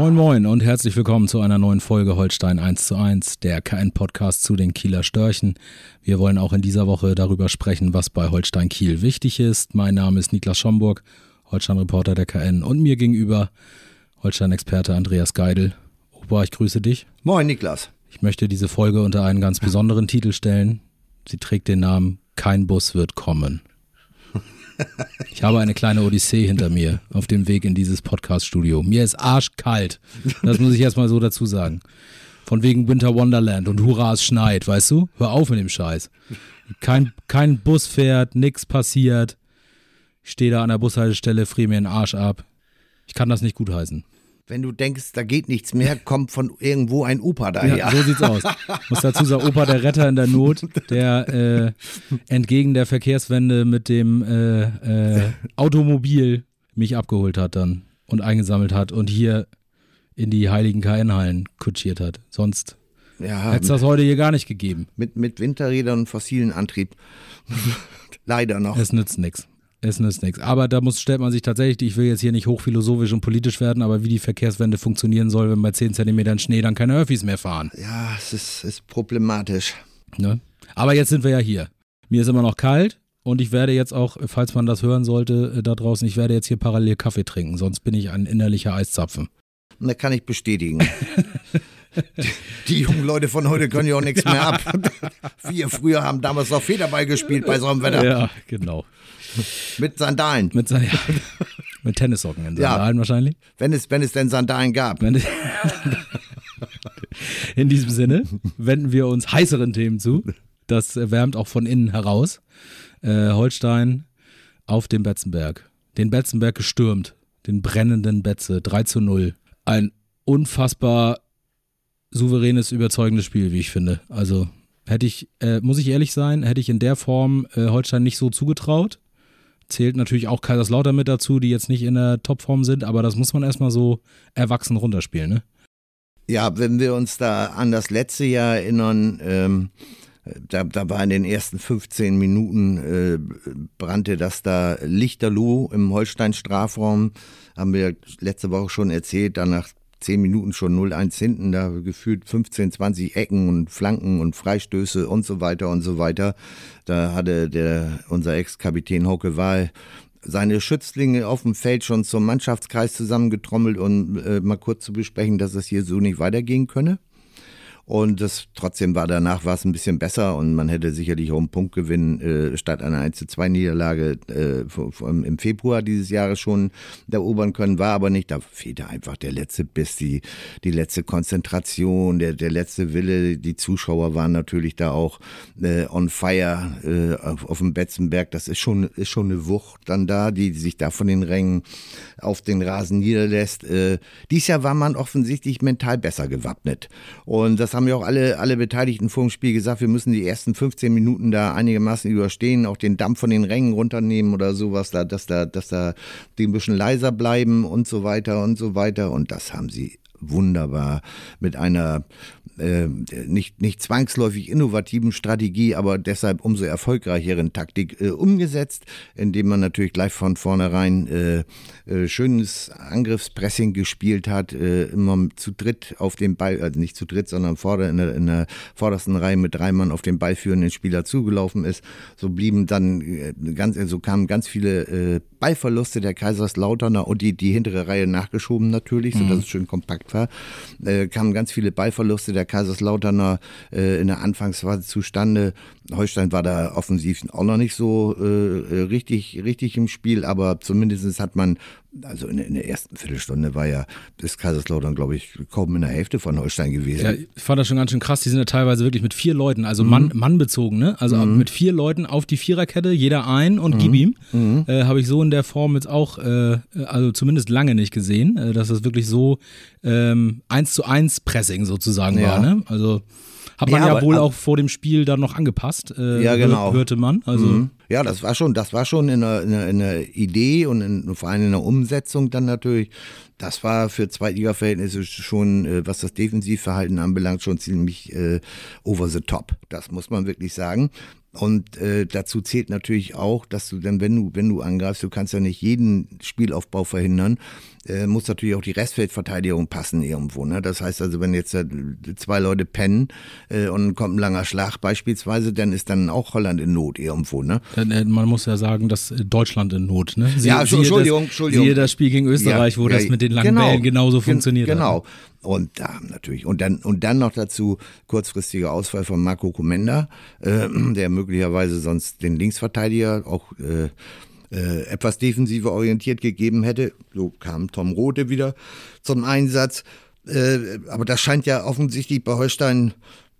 Moin Moin und herzlich willkommen zu einer neuen Folge Holstein 1 zu 1, der KN-Podcast zu den Kieler Störchen. Wir wollen auch in dieser Woche darüber sprechen, was bei Holstein Kiel wichtig ist. Mein Name ist Niklas Schomburg, Holstein-Reporter der KN und mir gegenüber Holstein-Experte Andreas Geidel. Opa, ich grüße dich. Moin Niklas. Ich möchte diese Folge unter einen ganz besonderen Titel stellen. Sie trägt den Namen Kein Bus wird kommen. Ich habe eine kleine Odyssee hinter mir auf dem Weg in dieses Podcast-Studio. Mir ist arschkalt. Das muss ich erstmal so dazu sagen. Von wegen Winter Wonderland und Hurra, es schneit, weißt du? Hör auf mit dem Scheiß. Kein, kein Bus fährt, nix passiert. Ich stehe da an der Bushaltestelle, friere mir den Arsch ab. Ich kann das nicht gutheißen. Wenn du denkst, da geht nichts mehr, kommt von irgendwo ein Opa daher. Ja, so sieht's aus. Muss dazu sagen, Opa der Retter in der Not, der äh, entgegen der Verkehrswende mit dem äh, äh, Automobil mich abgeholt hat dann und eingesammelt hat und hier in die heiligen KN-Hallen kutschiert hat. Sonst ja, hätte es das heute hier gar nicht gegeben. Mit, mit Winterrädern und fossilen Antrieb. Leider noch. Es nützt nichts. Es nützt nichts. Aber da muss, stellt man sich tatsächlich, ich will jetzt hier nicht hochphilosophisch und politisch werden, aber wie die Verkehrswende funktionieren soll, wenn bei 10 Zentimetern Schnee dann keine Öffis mehr fahren. Ja, es ist, ist problematisch. Ne? Aber jetzt sind wir ja hier. Mir ist immer noch kalt und ich werde jetzt auch, falls man das hören sollte äh, da draußen, ich werde jetzt hier parallel Kaffee trinken, sonst bin ich ein innerlicher Eiszapfen. Da kann ich bestätigen. die, die, jungen Leute von heute können ja auch nichts mehr ab. Wir früher haben damals noch Federball gespielt bei so einem Wetter. Ja, genau. Mit Sandalen. Mit, ja, mit Tennissocken in Sandalen ja, wahrscheinlich. Wenn es, wenn es denn Sandalen gab. in diesem Sinne wenden wir uns heißeren Themen zu. Das wärmt auch von innen heraus. Äh, Holstein auf dem Betzenberg. Den Betzenberg gestürmt. Den brennenden Betze. 3 zu 0. Ein unfassbar souveränes, überzeugendes Spiel, wie ich finde. Also hätte ich, äh, muss ich ehrlich sein, hätte ich in der Form äh, Holstein nicht so zugetraut zählt natürlich auch Kaiserslautern mit dazu, die jetzt nicht in der Topform sind, aber das muss man erstmal so erwachsen runterspielen, ne? Ja, wenn wir uns da an das letzte Jahr erinnern, ähm, da, da war in den ersten 15 Minuten äh, brannte das da Lichterloh im Holstein-Strafraum. Haben wir letzte Woche schon erzählt. Danach zehn Minuten schon 0-1 hinten, da gefühlt 15, 20 Ecken und Flanken und Freistöße und so weiter und so weiter. Da hatte der, unser Ex-Kapitän Hauke Wahl seine Schützlinge auf dem Feld schon zum Mannschaftskreis zusammengetrommelt, um äh, mal kurz zu besprechen, dass es hier so nicht weitergehen könne. Und das trotzdem war danach war es ein bisschen besser und man hätte sicherlich auch einen Punkt gewinnen äh, statt einer 1 zu 2 Niederlage äh, im Februar dieses Jahres schon erobern können, war aber nicht. Da fehlte einfach der letzte Biss, die, die letzte Konzentration, der, der letzte Wille. Die Zuschauer waren natürlich da auch äh, on fire äh, auf, auf dem Betzenberg. Das ist schon, ist schon eine Wucht dann da, die, die sich da von den Rängen auf den Rasen niederlässt. Äh, dies Jahr war man offensichtlich mental besser gewappnet. Und das haben ja auch alle, alle Beteiligten vor dem Spiel gesagt, wir müssen die ersten 15 Minuten da einigermaßen überstehen, auch den Dampf von den Rängen runternehmen oder sowas, da, dass da, dass da die ein bisschen leiser bleiben und so weiter und so weiter. Und das haben sie wunderbar mit einer äh, nicht, nicht zwangsläufig innovativen Strategie, aber deshalb umso erfolgreicheren Taktik äh, umgesetzt, indem man natürlich gleich von vornherein äh, äh schönes Angriffspressing gespielt hat, äh, immer zu dritt auf den Ball, also nicht zu dritt, sondern vorder, in, der, in der vordersten Reihe mit drei Mann auf den ballführenden Spieler zugelaufen ist. So blieben dann ganz, so kamen ganz viele Ballverluste der Kaiserslauterner und die, die hintere Reihe nachgeschoben natürlich, sodass mhm. es schön kompakt war. kamen ganz viele Ballverluste der Kaiserslauterner äh, in der Anfangsphase zustande. Holstein war da offensiv auch noch nicht so äh, äh richtig, richtig im Spiel, aber zumindest hat man, also in, in, der ersten Viertelstunde war ja das Kaiserslautern, glaube ich, kaum in der Hälfte von Holstein gewesen. Ja, ich fand das schon ganz schön krass. Die sind ja teilweise wirklich mit vier Leuten, also mhm. Mann, Mann bezogen, ne? Also mhm. mit vier Leuten auf die Viererkette, jeder ein und mhm. gib ihm. Mhm. Äh, Habe ich so in der Form jetzt auch, äh, also zumindest lange nicht gesehen, äh, dass das wirklich so ähm, eins zu eins Pressing sozusagen ja. war, ne? Also Hat man Ja, ja, aber- wohl aber- auch vor dem Spiel dann noch angepasst. Äh, Ja, genau. Hörte man. Also, Mhm. Ja, das war schon, das war schon in der, in der, in der Idee und in, vor allem in der Umsetzung dann natürlich. Das war für Zweitliga-Verhältnisse schon, äh, was das Defensivverhalten anbelangt, schon ziemlich äh, over the top. Das muss man wirklich sagen. Und äh, dazu zählt natürlich auch, dass du dann, wenn du, wenn du angreifst, du kannst ja nicht jeden Spielaufbau verhindern, äh, muss natürlich auch die Restfeldverteidigung passen irgendwo. Ne? Das heißt also, wenn jetzt äh, zwei Leute pennen äh, und kommt ein langer Schlag beispielsweise, dann ist dann auch Holland in Not irgendwo. Ne? dann, äh, man muss ja sagen, dass äh, Deutschland in Not. Ne? Sie- Ja, siehe Entschuldigung, das, Entschuldigung. Siehe das Spiel gegen Österreich, wo Ja, das ja, mit den langen genau. Bällen genauso Gen- funktioniert Genau. hat. Und da natürlich. Und dann, und dann noch dazu kurzfristiger Ausfall von Marco Comenda, äh, der möglicherweise sonst den Linksverteidiger auch äh, äh, etwas defensiver orientiert gegeben hätte. So kam Tom Rote wieder zum Einsatz. Äh, aber das scheint ja offensichtlich bei Holstein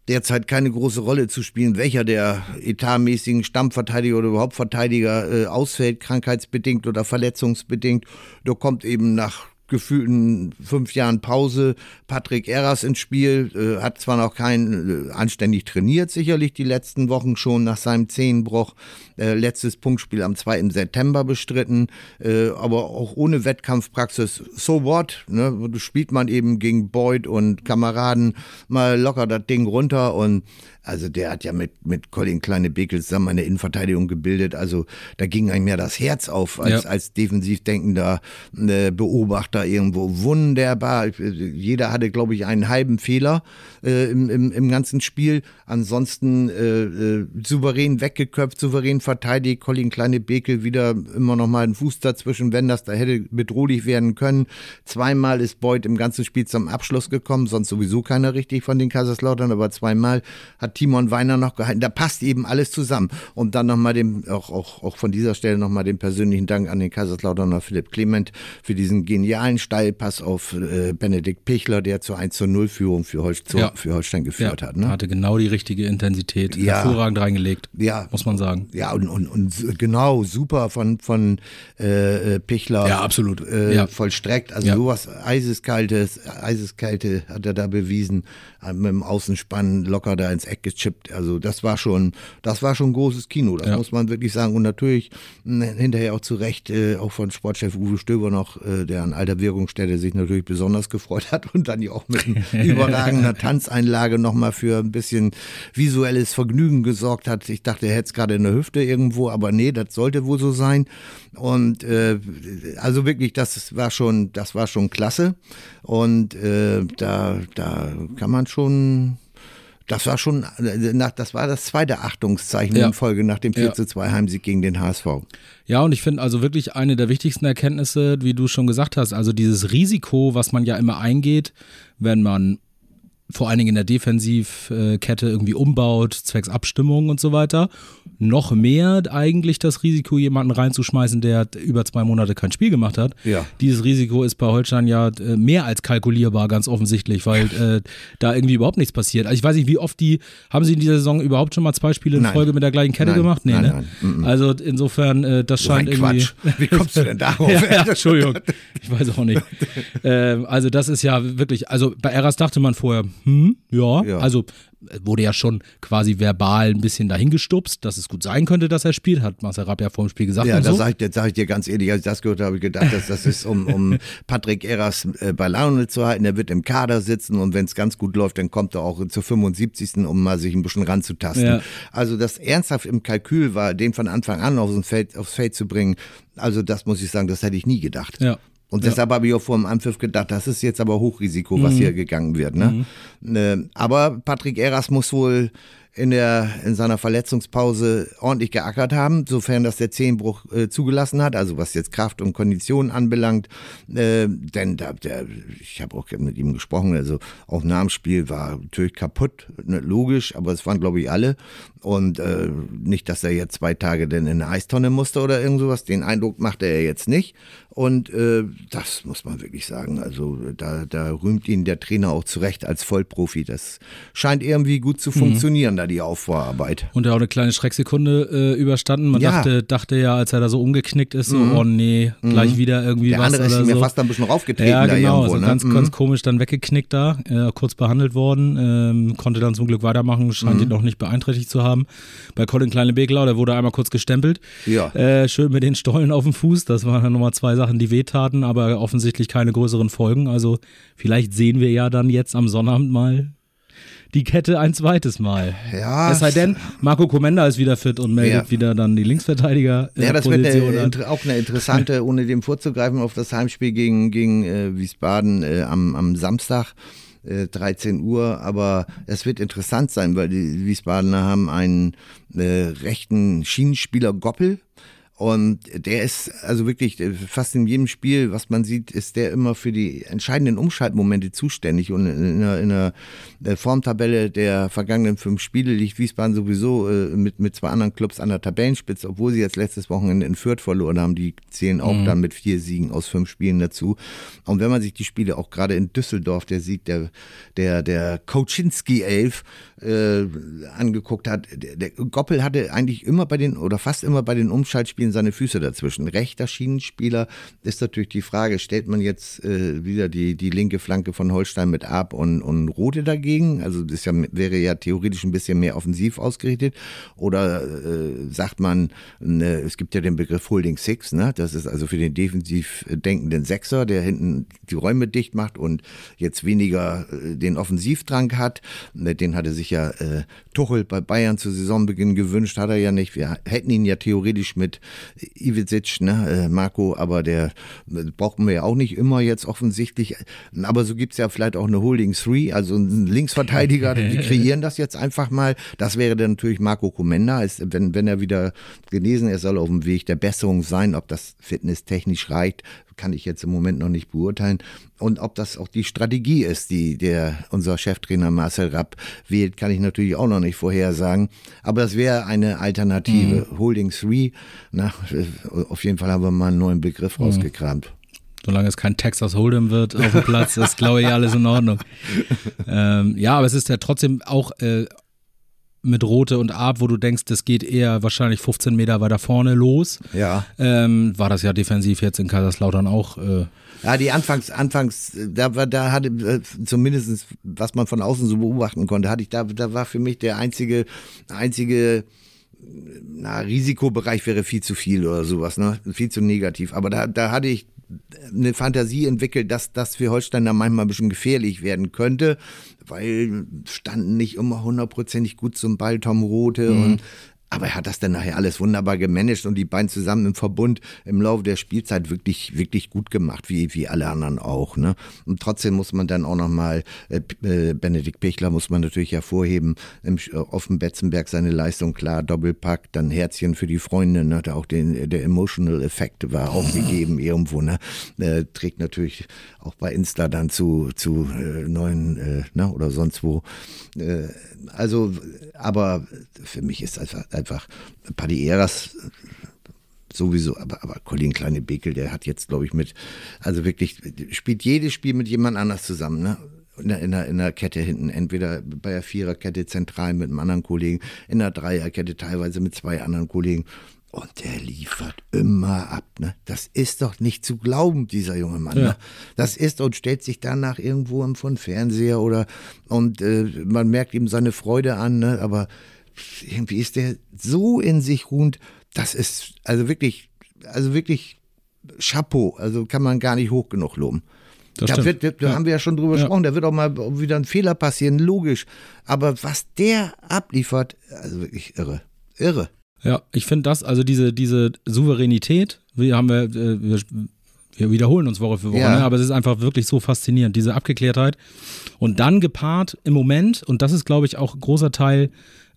derzeit keine große Rolle zu spielen, welcher der etatmäßigen Stammverteidiger oder überhaupt Verteidiger äh, ausfällt, krankheitsbedingt oder verletzungsbedingt. Da kommt eben nach gefühlten fünf Jahren Pause Patrick Eras ins Spiel, äh, hat zwar noch kein äh, anständig trainiert, sicherlich die letzten Wochen schon nach seinem Zehenbruch, äh, letztes Punktspiel am 2. September bestritten, äh, aber auch ohne Wettkampfpraxis, so what, ne? Spielt man eben gegen Boyd und Kameraden mal locker das Ding runter und also der hat ja mit, mit Colin Kleine Bekel zusammen eine Innenverteidigung gebildet. Also da ging einem ja das Herz auf als, Ja. als defensiv denkender äh, Beobachter irgendwo. Wunderbar. Jeder hatte, glaube ich, einen halben Fehler äh, im, im, im ganzen Spiel. Ansonsten äh, äh, souverän weggeköpft, souverän verteidigt. Colin Kleine Bekel wieder immer noch mal einen Fuß dazwischen, wenn das da hätte bedrohlich werden können. Zweimal ist Beuth im ganzen Spiel zum Abschluss gekommen, sonst sowieso keiner richtig von den Kaiserslautern, aber zweimal hat Timon Weiner noch gehalten. Da passt eben alles zusammen. Und dann nochmal dem, auch, auch, auch von dieser Stelle nochmal den persönlichen Dank an den Kaiserslauterner Philipp Clement für diesen genialen Steilpass auf äh, Benedikt Pichler, der zur 1 zu 0 Führung für, Holst Ja. für Holstein geführt ja, hat. Ne? Hatte genau die richtige Intensität. Ja. Hervorragend reingelegt. Ja. Muss man sagen. Ja, und, und, und genau, super von, von äh, äh, Pichler. Ja, absolut. Äh. Vollstreckt. Also sowas Eiseskaltes, Eiseskalte hat er da bewiesen. Äh, Mit dem Außenspann locker da ins Eck gechippt. Also das war schon, das war schon großes Kino. Das Ja. muss man wirklich sagen. Und natürlich mh, hinterher auch zu Recht, äh, auch von Sportchef Uwe Stöber noch, äh, der an alter Wirkungsstätte sich natürlich besonders gefreut hat und dann ja auch mit überragender Tanzeinlage nochmal für ein bisschen visuelles Vergnügen gesorgt hat. Ich dachte, er hätte es gerade in der Hüfte irgendwo, aber nee, das sollte wohl so sein. Und äh, also wirklich, das war schon, das war schon klasse. Und äh, da, da kann man schon. Das war schon, äh, das war das zweite Achtungszeichen Ja. in Folge nach dem 4 Ja. zu 2 Heimsieg gegen den HSV. Ja, und ich finde also wirklich eine der wichtigsten Erkenntnisse, wie du schon gesagt hast, also dieses Risiko, was man ja immer eingeht, wenn man vor allen Dingen in der Defensivkette irgendwie umbaut, zwecks Abstimmung und so weiter. Noch mehr eigentlich das Risiko, jemanden reinzuschmeißen, der über zwei Monate kein Spiel gemacht hat. Ja. Dieses Risiko ist bei Holstein ja äh, mehr als kalkulierbar, ganz offensichtlich, weil äh, da irgendwie überhaupt nichts passiert. Also ich weiß nicht, wie oft die, haben sie in dieser Saison überhaupt schon mal zwei Spiele in Nein. Folge mit der gleichen Kette Nein, gemacht? Nee, nein, ne? nein. Also insofern, äh, das scheint irgendwie. Quatsch. Wie kommst du denn darauf? ja, ja, Entschuldigung. Ich weiß auch nicht. ähm, also das ist ja wirklich, also bei Eras dachte man vorher, hm, ja, Ja. also äh, wurde ja schon quasi verbal ein bisschen dahingestupst, dass es gut sein könnte, dass er spielt, hat Marcel Rapp ja vor dem Spiel gesagt Ja, und da so. sag ich, dir- sag ich dir ganz ehrlich, als ich das gehört habe, habe ich gedacht, dass das ist, um, um Patrick Eras äh, bei Laune zu halten. Er wird im Kader sitzen und wenn es ganz gut läuft, dann kommt er auch zur 75. um mal sich ein bisschen ranzutasten. Ja. Also das ernsthaft im Kalkül war, den von Anfang an aufs Feld, aufs Feld zu bringen, also das muss ich sagen, das hätte ich nie gedacht. Ja. Und deshalb habe ich auch vor dem Anpfiff gedacht, das ist jetzt aber Hochrisiko, was hier gegangen wird. Ne? Äh, aber Patrick Eras muss wohl in, der, in seiner Verletzungspause ordentlich geackert haben, sofern das der Zehenbruch äh, zugelassen hat, also was jetzt Kraft und Kondition anbelangt. Äh, denn da, der, ich habe auch mit ihm gesprochen, also auch nach dem Spiel war natürlich kaputt, ne, logisch, aber es waren glaube ich alle. Und äh, nicht, dass er jetzt zwei Tage denn in eine Eistonne musste oder irgend sowas. Den Eindruck machte er jetzt nicht. Und äh, das muss man wirklich sagen. Also da, da rühmt ihn der Trainer auch zurecht als Vollprofi. Das scheint irgendwie gut zu funktionieren. da die Aufbauarbeit. Und er auch eine kleine Schrecksekunde äh, überstanden. Man Ja. dachte, dachte ja, als er da so umgeknickt ist, so, oh nee, gleich wieder irgendwie Mhm. Der was andere ist mir so. fast ein bisschen raufgetreten ja, genau, irgendwo. so ne? ganz, Mhm. ganz komisch dann weggeknickt da, kurz behandelt worden, ähm, konnte dann zum Glück weitermachen, scheint Mhm. ihn noch nicht beeinträchtigt zu haben. Bei Colin Kleine-Bekelau, der wurde einmal kurz gestempelt, Ja. äh, schön mit den Stollen auf dem Fuß, das waren dann nochmal zwei Sachen, die wehtaten, aber offensichtlich keine größeren Folgen, also vielleicht sehen wir ja dann jetzt am Sonnabend mal die Kette ein zweites Mal. Ja, Es sei denn, Marco Komenda ist wieder fit und meldet Ja. wieder dann die Linksverteidiger. Ja, das wird Position eine, an. inter- auch eine interessante, ohne dem vorzugreifen, auf das Heimspiel gegen, gegen äh, Wiesbaden äh, am, am Samstag. Äh, 13 Uhr, aber es wird interessant sein, weil die Wiesbadener haben einen äh, rechten Schienenspieler Goppel und der ist also wirklich äh, fast in jedem Spiel, was man sieht, ist der immer für die entscheidenden Umschaltmomente zuständig und in der, in der Formtabelle der vergangenen fünf Spiele liegt Wiesbaden sowieso äh, mit, mit zwei anderen Clubs an der Tabellenspitze, obwohl sie jetzt letztes Wochenende in Fürth verloren haben. Die zählen auch dann mit vier Siegen aus fünf Spielen dazu. Und wenn man sich die Spiele auch gerade in Düsseldorf, der Sieg der, der, der Koczynski Elf äh, angeguckt hat, der, der Goppel hatte eigentlich immer bei den oder fast immer bei den Umschaltspielen seine Füße dazwischen. Rechter Schienenspieler ist natürlich die Frage, stellt man jetzt äh, wieder die, die linke Flanke von Holstein mit Ab und, und Rode dagegen? Also das ja, wäre ja theoretisch ein bisschen mehr offensiv ausgerichtet. Oder äh, sagt man, ne, es gibt ja den Begriff Holding Six, ne? das ist also für den defensiv denkenden Sechser, der hinten die Räume dicht macht und jetzt weniger äh, den Offensivdrang hat. Ne, Den hatte sich ja äh, Tuchel bei Bayern zu Saisonbeginn gewünscht, hat er ja nicht. Wir hätten ihn ja theoretisch mit Ivizic, ne, äh, Marco, aber der äh, brauchen wir ja auch nicht immer jetzt offensichtlich. Aber so gibt's ja vielleicht auch eine Holding Three, also einen Linksverteidiger, die kreieren das jetzt einfach mal. Das wäre dann natürlich Marco Comenda, ist, wenn, wenn er wieder genesen ist, soll auf dem Weg der Besserung sein. Ob das fitnesstechnisch reicht, kann ich jetzt im Moment noch nicht beurteilen. Und ob das auch die Strategie ist, die der unser Cheftrainer Marcel Rapp wählt, kann ich natürlich auch noch nicht vorhersagen. Aber das wäre eine Alternative. Holding Three, na, auf jeden Fall haben wir mal einen neuen Begriff rausgekramt. Solange es kein Texas Hold'em wird auf dem Platz, ist glaube ich alles in Ordnung. ähm, ja, aber es ist ja trotzdem auch äh, mit Rote und Ab, wo du denkst, das geht eher wahrscheinlich 15 Meter weiter vorne los. Ja. Ähm, war das ja defensiv jetzt in Kaiserslautern auch. Äh, Ja, die Anfangs, Anfangs, da war, da hatte, äh, zumindest was man von außen so beobachten konnte, hatte ich, da, da war für mich der einzige, einzige, na, Risikobereich wäre viel zu viel oder sowas, ne, viel zu negativ. Aber da, da hatte ich eine Fantasie entwickelt, dass das für Holstein da manchmal ein bisschen gefährlich werden könnte, weil standen nicht immer hundertprozentig gut zum Ball Tom Rote und aber er hat das dann nachher alles wunderbar gemanagt und die beiden zusammen im Verbund im Laufe der Spielzeit wirklich, wirklich gut gemacht, wie, wie alle anderen auch. Ne? Und trotzdem muss man dann auch nochmal, äh, äh, Benedikt Pichler muss man natürlich hervorheben, im, äh, auf dem Betzenberg seine Leistung klar, Doppelpack, dann Herzchen für die Freunde, ne? da auch den, der Emotional Effekt war auch gegeben irgendwo, ne? Äh, trägt natürlich auch bei Insta dann zu, zu äh, neuen, äh, ne? oder sonst wo. Äh, also, aber für mich ist einfach, einfach Paddy Eras sowieso, aber, aber Colin Kleine Bekel, der hat jetzt, glaube ich, mit, also wirklich, spielt jedes Spiel mit jemand anders zusammen, ne? In der, in, der, in der Kette hinten, entweder bei der Viererkette zentral mit einem anderen Kollegen, in der Dreierkette teilweise mit zwei anderen Kollegen. Und der liefert immer ab. Ne? Das ist doch nicht zu glauben, dieser junge Mann. Ja. Ne? Das ist und stellt sich danach irgendwo im von Fernseher oder und äh, man merkt ihm seine Freude an, ne? aber irgendwie ist der so in sich ruhend, das ist also wirklich, also wirklich Chapeau, also kann man gar nicht hoch genug loben. Das da wird, da Ja. haben wir ja schon drüber Ja. gesprochen, da wird auch mal wieder ein Fehler passieren, logisch. Aber was der abliefert, also wirklich irre. Irre. Ja, ich finde das, also diese, diese Souveränität, wir haben wir, äh, wir, wir wiederholen uns Woche für Woche, Ja. ne? aber es ist einfach wirklich so faszinierend, diese Abgeklärtheit. Und dann gepaart im Moment, und das ist, glaube ich, auch ein großer Teil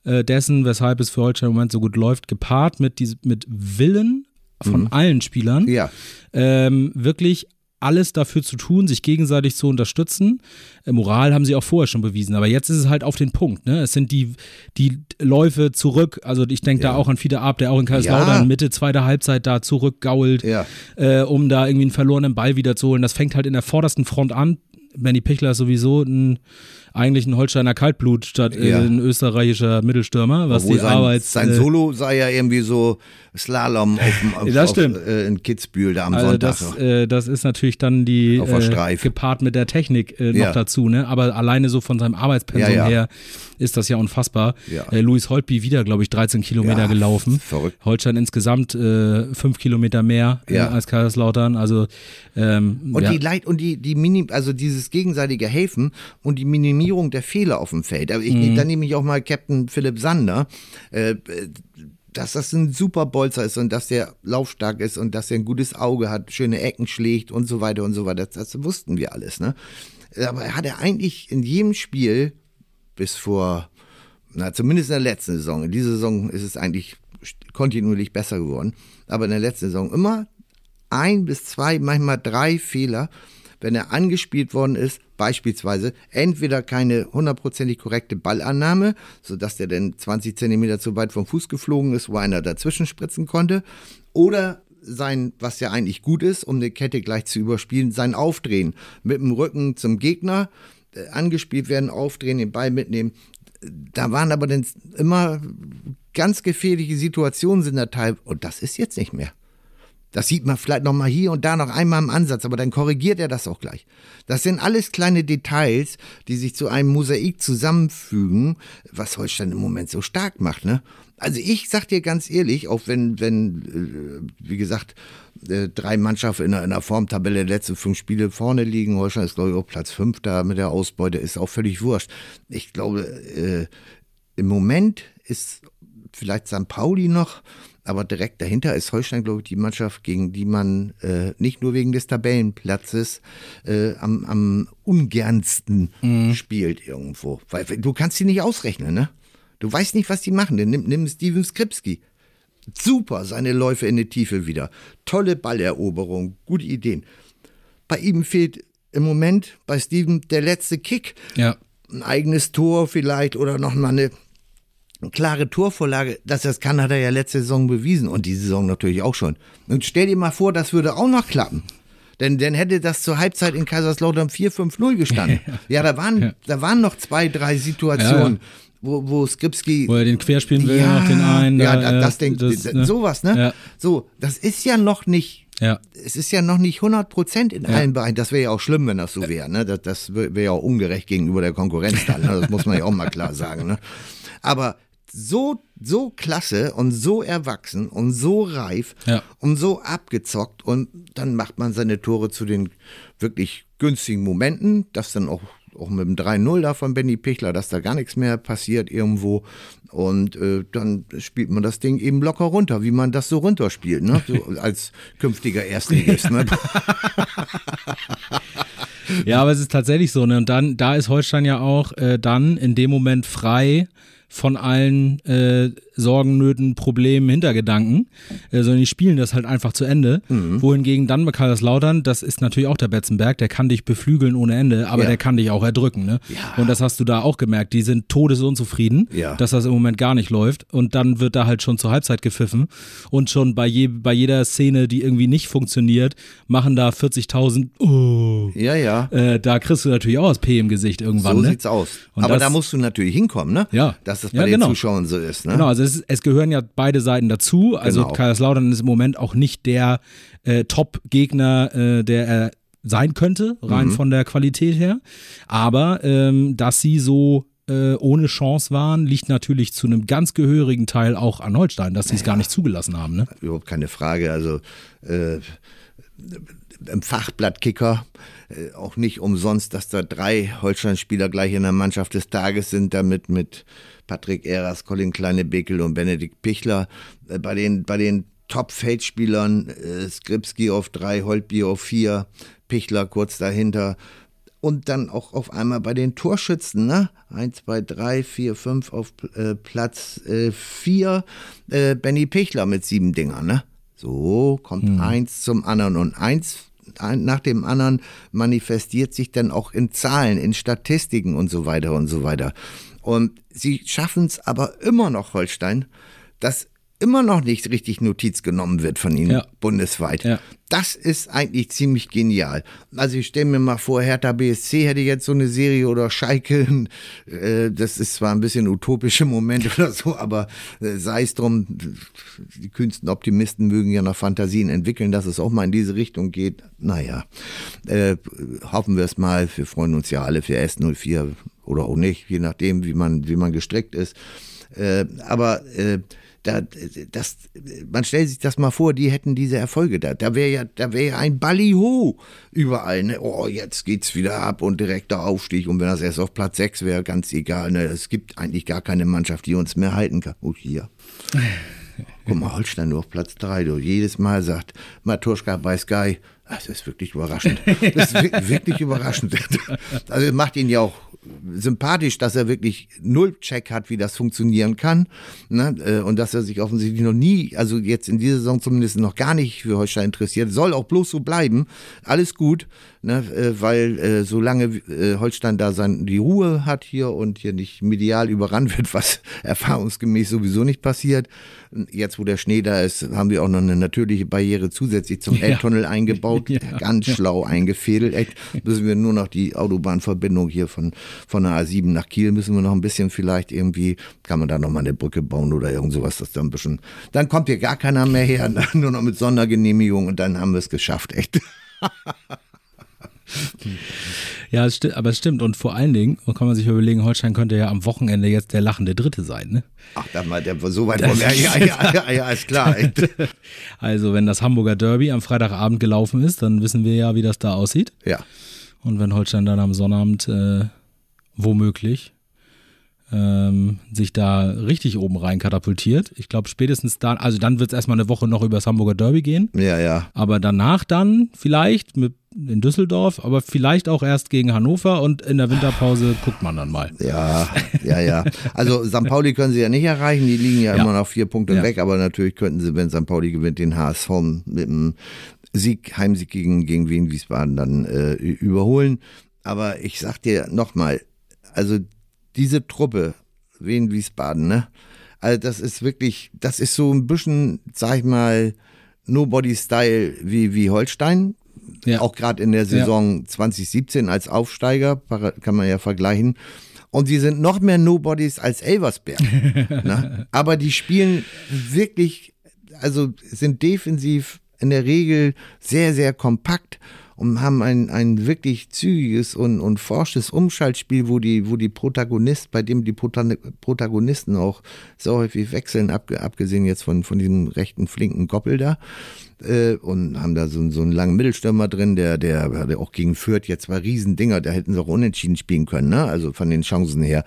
äh, dessen, weshalb es für Holstein im Moment so gut läuft, gepaart mit, diese, mit Willen von allen Spielern, Ja. ähm, wirklich alles dafür zu tun, sich gegenseitig zu unterstützen. Äh, Moral haben sie auch vorher schon bewiesen, aber jetzt ist es halt auf den Punkt. Ne? Es sind die, die Läufe zurück. Also ich denke da auch an Fiete Ab, der auch in Kaiserslautern Ja. Mitte zweiter Halbzeit da zurückgault, Ja. äh, um da irgendwie einen verlorenen Ball wiederzuholen. Das fängt halt in der vordersten Front an. Benny Pichler ist sowieso ein eigentlich ein Holsteiner Kaltblut statt Ja. ein österreichischer Mittelstürmer, was Obwohl die sein, Arbeit. sein äh, Solo sei ja irgendwie so Slalom auf, dem- auf, Das auf, stimmt. äh, in Kitzbühel da am Also Sonntag. das, äh, das ist natürlich dann die Auf äh, gepaart mit der Technik äh, noch Ja. dazu, ne? Aber alleine so von seinem Arbeitspensum Ja, her ist das ja unfassbar. Äh, Luis Holtby wieder, glaube ich, 13 Kilometer gelaufen. verrückt. Holstein insgesamt äh, 5 Kilometer mehr als Kaiserslautern. Also ähm, Und die Leit und die, die Minim, also dieses gegenseitige Helfen und die Minimierung der Fehler auf dem Feld. Aber ich, Mhm. dann nehme ich auch mal Captain Philipp Sander, äh, äh, dass das ein super Bolzer ist und dass der laufstark ist und dass er ein gutes Auge hat, schöne Ecken schlägt und so weiter und so weiter. Das, das wussten wir alles, ne? Aber er hatte eigentlich in jedem Spiel bis vor, na, zumindest in der letzten Saison, in dieser Saison ist es eigentlich kontinuierlich besser geworden, aber in der letzten Saison immer ein bis zwei, manchmal drei Fehler, wenn er angespielt worden ist, beispielsweise entweder keine hundertprozentig korrekte Ballannahme, sodass der dann 20 Zentimeter zu weit vom Fuß geflogen ist, wo einer dazwischen spritzen konnte, oder sein, was ja eigentlich gut ist, um eine Kette gleich zu überspielen, sein Aufdrehen mit dem Rücken zum Gegner, äh, angespielt werden, aufdrehen, den Ball mitnehmen. Da waren aber dann immer ganz gefährliche Situationen sind da teil und das ist jetzt nicht mehr. Das sieht man vielleicht noch mal hier und da noch einmal im Ansatz, aber dann korrigiert er das auch gleich. Das sind alles kleine Details, die sich zu einem Mosaik zusammenfügen, was Holstein im Moment so stark macht, ne? Also ich sag dir ganz ehrlich, auch wenn, wenn, äh, wie gesagt, äh, drei Mannschaften in der, in der Formtabelle der letzten fünf Spiele vorne liegen, Holstein ist glaube ich auf Platz fünf da mit der Ausbeute, ist auch völlig wurscht. Ich glaube, äh, im Moment ist vielleicht St. Pauli noch, aber direkt dahinter ist Holstein, glaube ich, die Mannschaft, gegen die man äh, nicht nur wegen des Tabellenplatzes äh, am, am ungernsten spielt irgendwo. Weil du kannst sie nicht ausrechnen, ne? Du weißt nicht, was die machen. Dann nimm, nimm Steven Skripski. Super, seine Läufe in die Tiefe wieder. Tolle Balleroberung, gute Ideen. Bei ihm fehlt im Moment bei Steven der letzte Kick ja. ein eigenes Tor vielleicht oder noch mal eine, eine klare Torvorlage. Dass er das kann, hat er ja letzte Saison bewiesen und die Saison natürlich auch schon. Und stell dir mal vor, das würde auch noch klappen. Denn dann hätte das zur Halbzeit in Kaiserslautern 4-5-0 gestanden. ja, da waren, da waren noch zwei, drei Situationen, wo, wo Skripski Wo er den querspielen will, noch den einen. ja, da, da, das denkt, das, ne? sowas, ne? Ja. So, das ist ja noch nicht, Ja. es ist ja noch nicht 100 Prozent in allen Bereichen. Das wäre ja auch schlimm, wenn das so wäre, ne? Das, das wäre ja auch ungerecht gegenüber der Konkurrenz dann, ne? Das muss man ja auch mal klar sagen, ne? Aber so, so klasse und so erwachsen und so reif Ja. und so abgezockt und dann macht man seine Tore zu den wirklich günstigen Momenten, das dann auch auch mit dem 3-0 da von Benny Pichler, dass da gar nichts mehr passiert irgendwo. Und äh, dann spielt man das Ding eben locker runter, wie man das so runterspielt, ne? So als künftiger Erstligist. Ne? Ja, aber es ist tatsächlich so, ne? Und dann, da ist Holstein ja auch äh, dann in dem Moment frei von allen äh, Sorgen, Nöten, Problemen, Hintergedanken, äh, sondern die spielen das halt einfach zu Ende. Mhm. Wohingegen dann bei Kaiserslautern, das ist natürlich auch der Betzenberg, der kann dich beflügeln ohne Ende, aber Ja. der kann dich auch erdrücken. Ne? Und das hast du da auch gemerkt. Die sind todesunzufrieden, Ja. dass das im Moment gar nicht läuft. Und dann wird da halt schon zur Halbzeit gepfiffen. Und schon bei, je, bei jeder Szene, die irgendwie nicht funktioniert, machen da 40.000, oh, Ja, ja. äh, da kriegst du natürlich auch das P im Gesicht irgendwann. So ne? sieht's aus. Und Aber das- da musst du natürlich hinkommen, ne? Ja. Dass das bei Ja, den genau. Zuschauern so ist, ne? Genau, also es, es gehören ja beide Seiten dazu. Also Genau. Kaiserslautern ist im Moment auch nicht der äh, Top-Gegner, äh, der er sein könnte, rein Mhm. von der Qualität her. Aber ähm, dass sie so äh, ohne Chance waren, liegt natürlich zu einem ganz gehörigen Teil auch an Holstein, dass sie es gar nicht zugelassen haben. Ne? Überhaupt keine Frage. Also äh, im Fachblatt Kicker äh, auch nicht umsonst, dass da drei Holstein-Spieler gleich in der Mannschaft des Tages sind, damit mit Patrick Eras, Colin Kleine-Bekel und Benedikt Pichler. Äh, bei den, bei den Top-Feldspielern äh, Skripski auf drei, Holtby auf vier, Pichler kurz dahinter. Und dann auch auf einmal bei den Torschützen, ne? Eins, zwei, drei, vier, fünf auf äh, Platz äh, vier, äh, Benny Pichler mit sieben Dingern, ne? So kommt eins zum anderen und eins ein, nach dem anderen manifestiert sich dann auch in Zahlen, in Statistiken und so weiter und so weiter. Und sie schaffen es aber immer noch, Holstein, dass immer noch nicht richtig Notiz genommen wird von ihnen Ja. bundesweit. Ja. Das ist eigentlich ziemlich genial. Also ich stelle mir mal vor, Hertha BSC hätte jetzt so eine Serie oder Schalke, äh, das ist zwar ein bisschen utopische Moment oder so, aber äh, sei es drum, die kühnsten Optimisten mögen ja noch Fantasien entwickeln, dass es auch mal in diese Richtung geht. Naja, äh, hoffen wir es mal, wir freuen uns ja alle für S04 oder auch nicht, je nachdem, wie man, wie man gestrickt ist. Äh, aber äh, da, das, man stellt sich das mal vor, die hätten diese Erfolge da. Da wäre ja, da wäre ja ein Ballyho überall. Ne? Oh, jetzt geht's wieder ab und direkter Aufstieg. Und wenn das erst auf Platz 6 wäre, ganz egal. Ne? Es gibt eigentlich gar keine Mannschaft, die uns mehr halten kann. Oh, hier. Guck mal, Holstein nur auf Platz 3. Du. Jedes Mal sagt Matuschka bei Sky, das ist wirklich überraschend. Das ist wi- wirklich überraschend. Also macht ihn ja auch sympathisch, dass er wirklich null Check hat, wie das funktionieren kann. Ne? Äh, Und dass er sich offensichtlich noch nie, also jetzt in dieser Saison zumindest noch gar nicht für Holstein interessiert. Soll auch bloß so bleiben. Alles gut, ne? Äh, weil äh, solange äh, Holstein da sein, die Ruhe hat hier und hier nicht medial überrannt wird, was erfahrungsgemäß sowieso nicht passiert. Jetzt, wo der Schnee da ist, haben wir auch noch eine natürliche Barriere zusätzlich zum Ja. Elbtunnel eingebaut. Ja. Ganz schlau eingefädelt. Echt, müssen wir nur noch die Autobahnverbindung hier von, von der A7 nach Kiel müssen wir noch ein bisschen vielleicht irgendwie, kann man da noch mal eine Brücke bauen oder irgend sowas, das dann ein bisschen, dann kommt hier gar keiner mehr her, nur noch mit Sondergenehmigung und dann haben wir es geschafft, echt. Ja, es aber es stimmt. Und vor allen Dingen kann man sich überlegen, Holstein könnte ja am Wochenende jetzt der lachende Dritte sein. Ne? Ach, da mal, der, so weit wir, ja, ja, ja, ja, ist klar. Also, wenn das Hamburger Derby am Freitagabend gelaufen ist, dann wissen wir ja, wie das da aussieht. Ja. Und wenn Holstein dann am Sonnabend äh, womöglich ähm, sich da richtig oben rein katapultiert, ich glaube spätestens dann, also dann wird es erstmal eine Woche noch über das Hamburger Derby gehen, Ja, ja. aber danach dann vielleicht mit in Düsseldorf, aber vielleicht auch erst gegen Hannover und in der Winterpause guckt man dann mal. Ja, ja, ja. Also St. Pauli können sie ja nicht erreichen, die liegen ja, Ja. immer noch vier Punkte Ja. weg, aber natürlich könnten sie, wenn St. Pauli gewinnt, den HSV mit einem Sieg, Heimsieg gegen, gegen Wien Wiesbaden dann äh, überholen. Aber ich sag dir nochmal, also diese Truppe, Wien Wiesbaden, ne? Also das ist wirklich, das ist so ein bisschen, sag ich mal, Nobody-Style wie, wie Holstein. Ja. Auch gerade in der Saison 2017 als Aufsteiger, kann man ja vergleichen. Und sie sind noch mehr Nobodies als Elversberg. ne? Aber die spielen wirklich, also sind defensiv in der Regel sehr, sehr kompakt und haben ein, ein wirklich zügiges und, und forsches Umschaltspiel, wo die, wo die Protagonisten, bei dem die Prota- Protagonisten auch so häufig wechseln, abge, abgesehen jetzt von, von diesem rechten flinken Goppel da. Äh, und haben da so, so einen langen Mittelstürmer drin, der, der hatte auch gegen Fürth jetzt zwei Riesendinger, da hätten sie auch unentschieden spielen können, ne? Also von den Chancen her.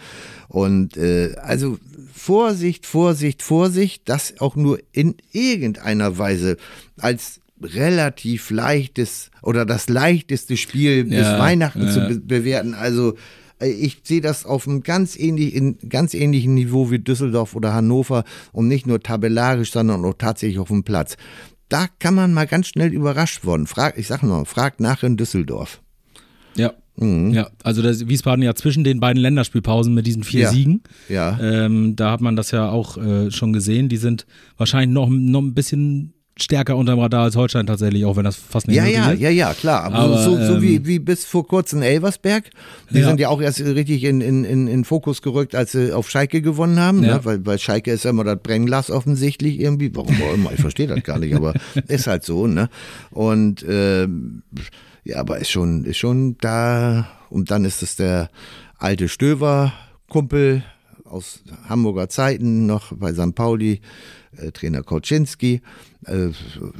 Und äh, also Vorsicht, Vorsicht, Vorsicht, das auch nur in irgendeiner Weise als relativ leichtes oder das leichteste Spiel bis Ja, Weihnachten ja. zu be bewerten. Also äh, ich sehe das auf einem ganz, ähnlich, in, ganz ähnlichen Niveau wie Düsseldorf oder Hannover und nicht nur tabellarisch, sondern auch tatsächlich auf dem Platz. Da kann man mal ganz schnell überrascht worden. Frag, ich sag noch, fragt nach in Düsseldorf. Ja. Ja, also das Wiesbaden ja zwischen den beiden Länderspielpausen mit diesen vier Ja. Siegen. Ja. Ähm, da hat man das ja auch äh, schon gesehen. Die sind wahrscheinlich noch, noch ein bisschen stärker unterm Radar als Holstein tatsächlich, auch wenn das fast nicht Ja, ja, ist. ja, ja, klar. Aber, Aber, so, so ähm, wie, wie bis vor kurzem Elversberg. Die Ja. sind ja auch erst richtig in, in, in, in Fokus gerückt, als sie auf Schalke gewonnen haben. Ja. Ne? Weil bei Schalke ist ja immer das Brennglas offensichtlich irgendwie. Warum auch immer, ich verstehe das gar nicht, aber ist halt so. Ne? Und ähm, ja, aber ist schon, ist schon da. Und dann ist es der alte Stöver-Kumpel aus Hamburger Zeiten, noch bei St. Pauli, Trainer Koczynski, äh,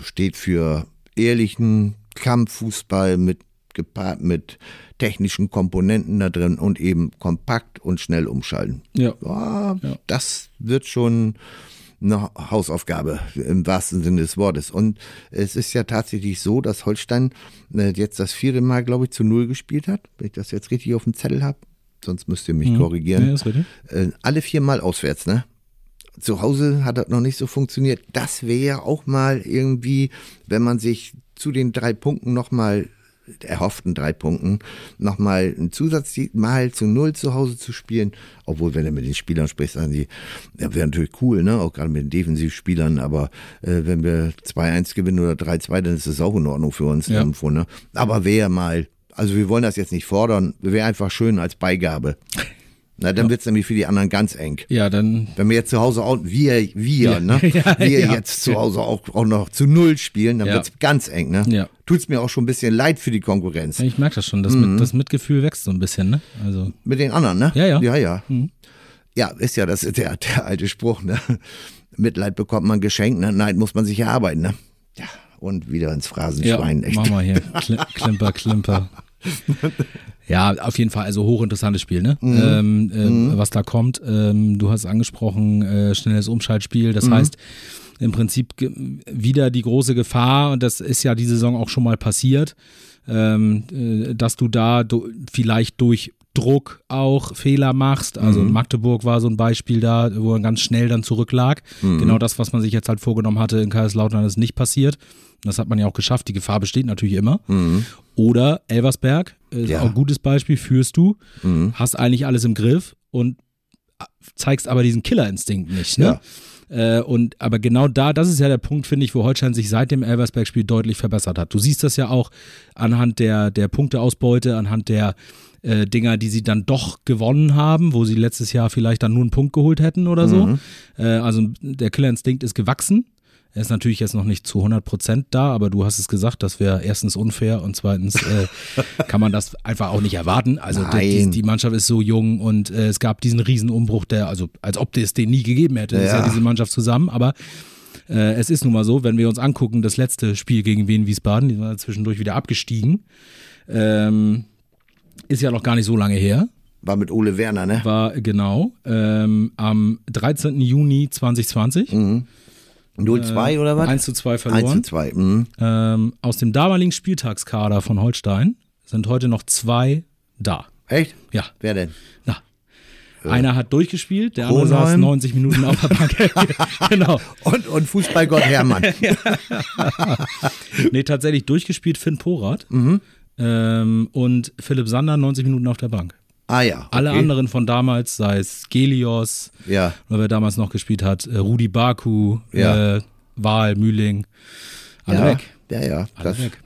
steht für ehrlichen Kampffußball mit gepaart mit technischen Komponenten da drin und eben kompakt und schnell umschalten. Ja. Ja, Ja. Das wird schon eine Hausaufgabe im wahrsten Sinne des Wortes. Und es ist ja tatsächlich so, dass Holstein äh, jetzt das vierte Mal, glaube ich, zu Null gespielt hat, wenn ich das jetzt richtig auf dem Zettel habe. Sonst müsst ihr mich korrigieren. Mhm. Ja, richtig. Äh, alle viermal auswärts, ne? Zu Hause hat das noch nicht so funktioniert. Das wäre auch mal irgendwie, wenn man sich zu den drei Punkten nochmal erhofften drei Punkten nochmal ein Zusatzmal zu null zu Hause zu spielen. Obwohl, wenn du mit den Spielern sprichst, sagen die, ja, wäre natürlich cool, ne? Auch gerade mit den Defensivspielern, aber äh, wenn wir 2-1 gewinnen oder 3-2, dann ist das auch in Ordnung für uns Ja. irgendwo, ne? Aber wäre mal, also wir wollen das jetzt nicht fordern, wäre einfach schön als Beigabe. Na, dann wird's nämlich für die anderen ganz eng. Ja, dann Wenn wir jetzt zu Hause auch, wir, wir, Ja. ne? Ja, wir ja. jetzt zu Hause auch, auch noch zu Null spielen, dann Ja. wird's ganz eng, ne? Ja. Tut's mir auch schon ein bisschen leid für die Konkurrenz. ich merke das schon, das, mit, das Mitgefühl wächst so ein bisschen, ne? Also Mit den anderen, ne? Ja, ja. Ja, ja. Ja, ist ja, das der, der alte Spruch, ne? Mitleid bekommt man geschenkt, ne? Neid muss man sich erarbeiten, ne? Ja, und wieder ins ja, Phrasenschwein, echt. mach mal hier, Kli Klimper, Klimper. Ja, auf jeden Fall, also hochinteressantes Spiel, ne? Ähm, äh, Was da kommt. Ähm, du hast angesprochen, äh, schnelles Umschaltspiel. Das heißt, im Prinzip wieder die große Gefahr, und das ist ja die Saison auch schon mal passiert, ähm, äh, dass du da du, vielleicht durch Druck auch Fehler machst. Also Magdeburg war so ein Beispiel da, wo man ganz schnell dann zurücklag. Genau das, was man sich jetzt halt vorgenommen hatte in Kaiserslautern, ist nicht passiert. Das hat man ja auch geschafft. Die Gefahr besteht natürlich immer. Oder Elversberg, äh, ist Ja. auch ein gutes Beispiel, führst du, hast eigentlich alles im Griff und zeigst aber diesen Killerinstinkt nicht. Ne? Äh, und aber genau da, das ist ja der Punkt, finde ich, wo Holstein sich seit dem Elversberg-Spiel deutlich verbessert hat. Du siehst das ja auch anhand der, der Punkteausbeute, anhand der äh, Dinger, die sie dann doch gewonnen haben, wo sie letztes Jahr vielleicht dann nur einen Punkt geholt hätten oder so. Äh, also der Killerinstinkt ist gewachsen. Er ist natürlich jetzt noch nicht zu 100 Prozent da, aber du hast es gesagt, das wäre erstens unfair und zweitens äh, kann man das einfach auch nicht erwarten. Also die, die, Mannschaft ist so jung und äh, es gab diesen Riesenumbruch, der, also als ob es den nie gegeben hätte, ist ja Ja. diese Mannschaft zusammen, aber äh, es ist nun mal so, wenn wir uns angucken, das letzte Spiel gegen Wien Wiesbaden, die war zwischendurch wieder abgestiegen, ähm, ist ja noch gar nicht so lange her, War mit Ole Werner, ne? war genau ähm, am 13. Juni 2020. 0-2 oder was? 1 zu 2 1 verloren. zu 2. Mhm. Ähm, aus dem damaligen Spieltagskader von Holstein sind heute noch zwei da. Echt? Ja, Wer denn? na. Einer hat durchgespielt, der andere saß Kronheim. 90 Minuten auf der Bank. genau. Und, und Fußballgott Hermann. Nee, tatsächlich durchgespielt Finn Porath Mhm. ähm, und Philipp Sander 90 Minuten auf der Bank. Ah ja. Alle okay. anderen von damals, sei es Gelios, Ja. oder wer damals noch gespielt hat, äh, Rudi Baku, Ja. äh, Wahl, Mühling, alle ja. weg. Ja, ja. Das, weg.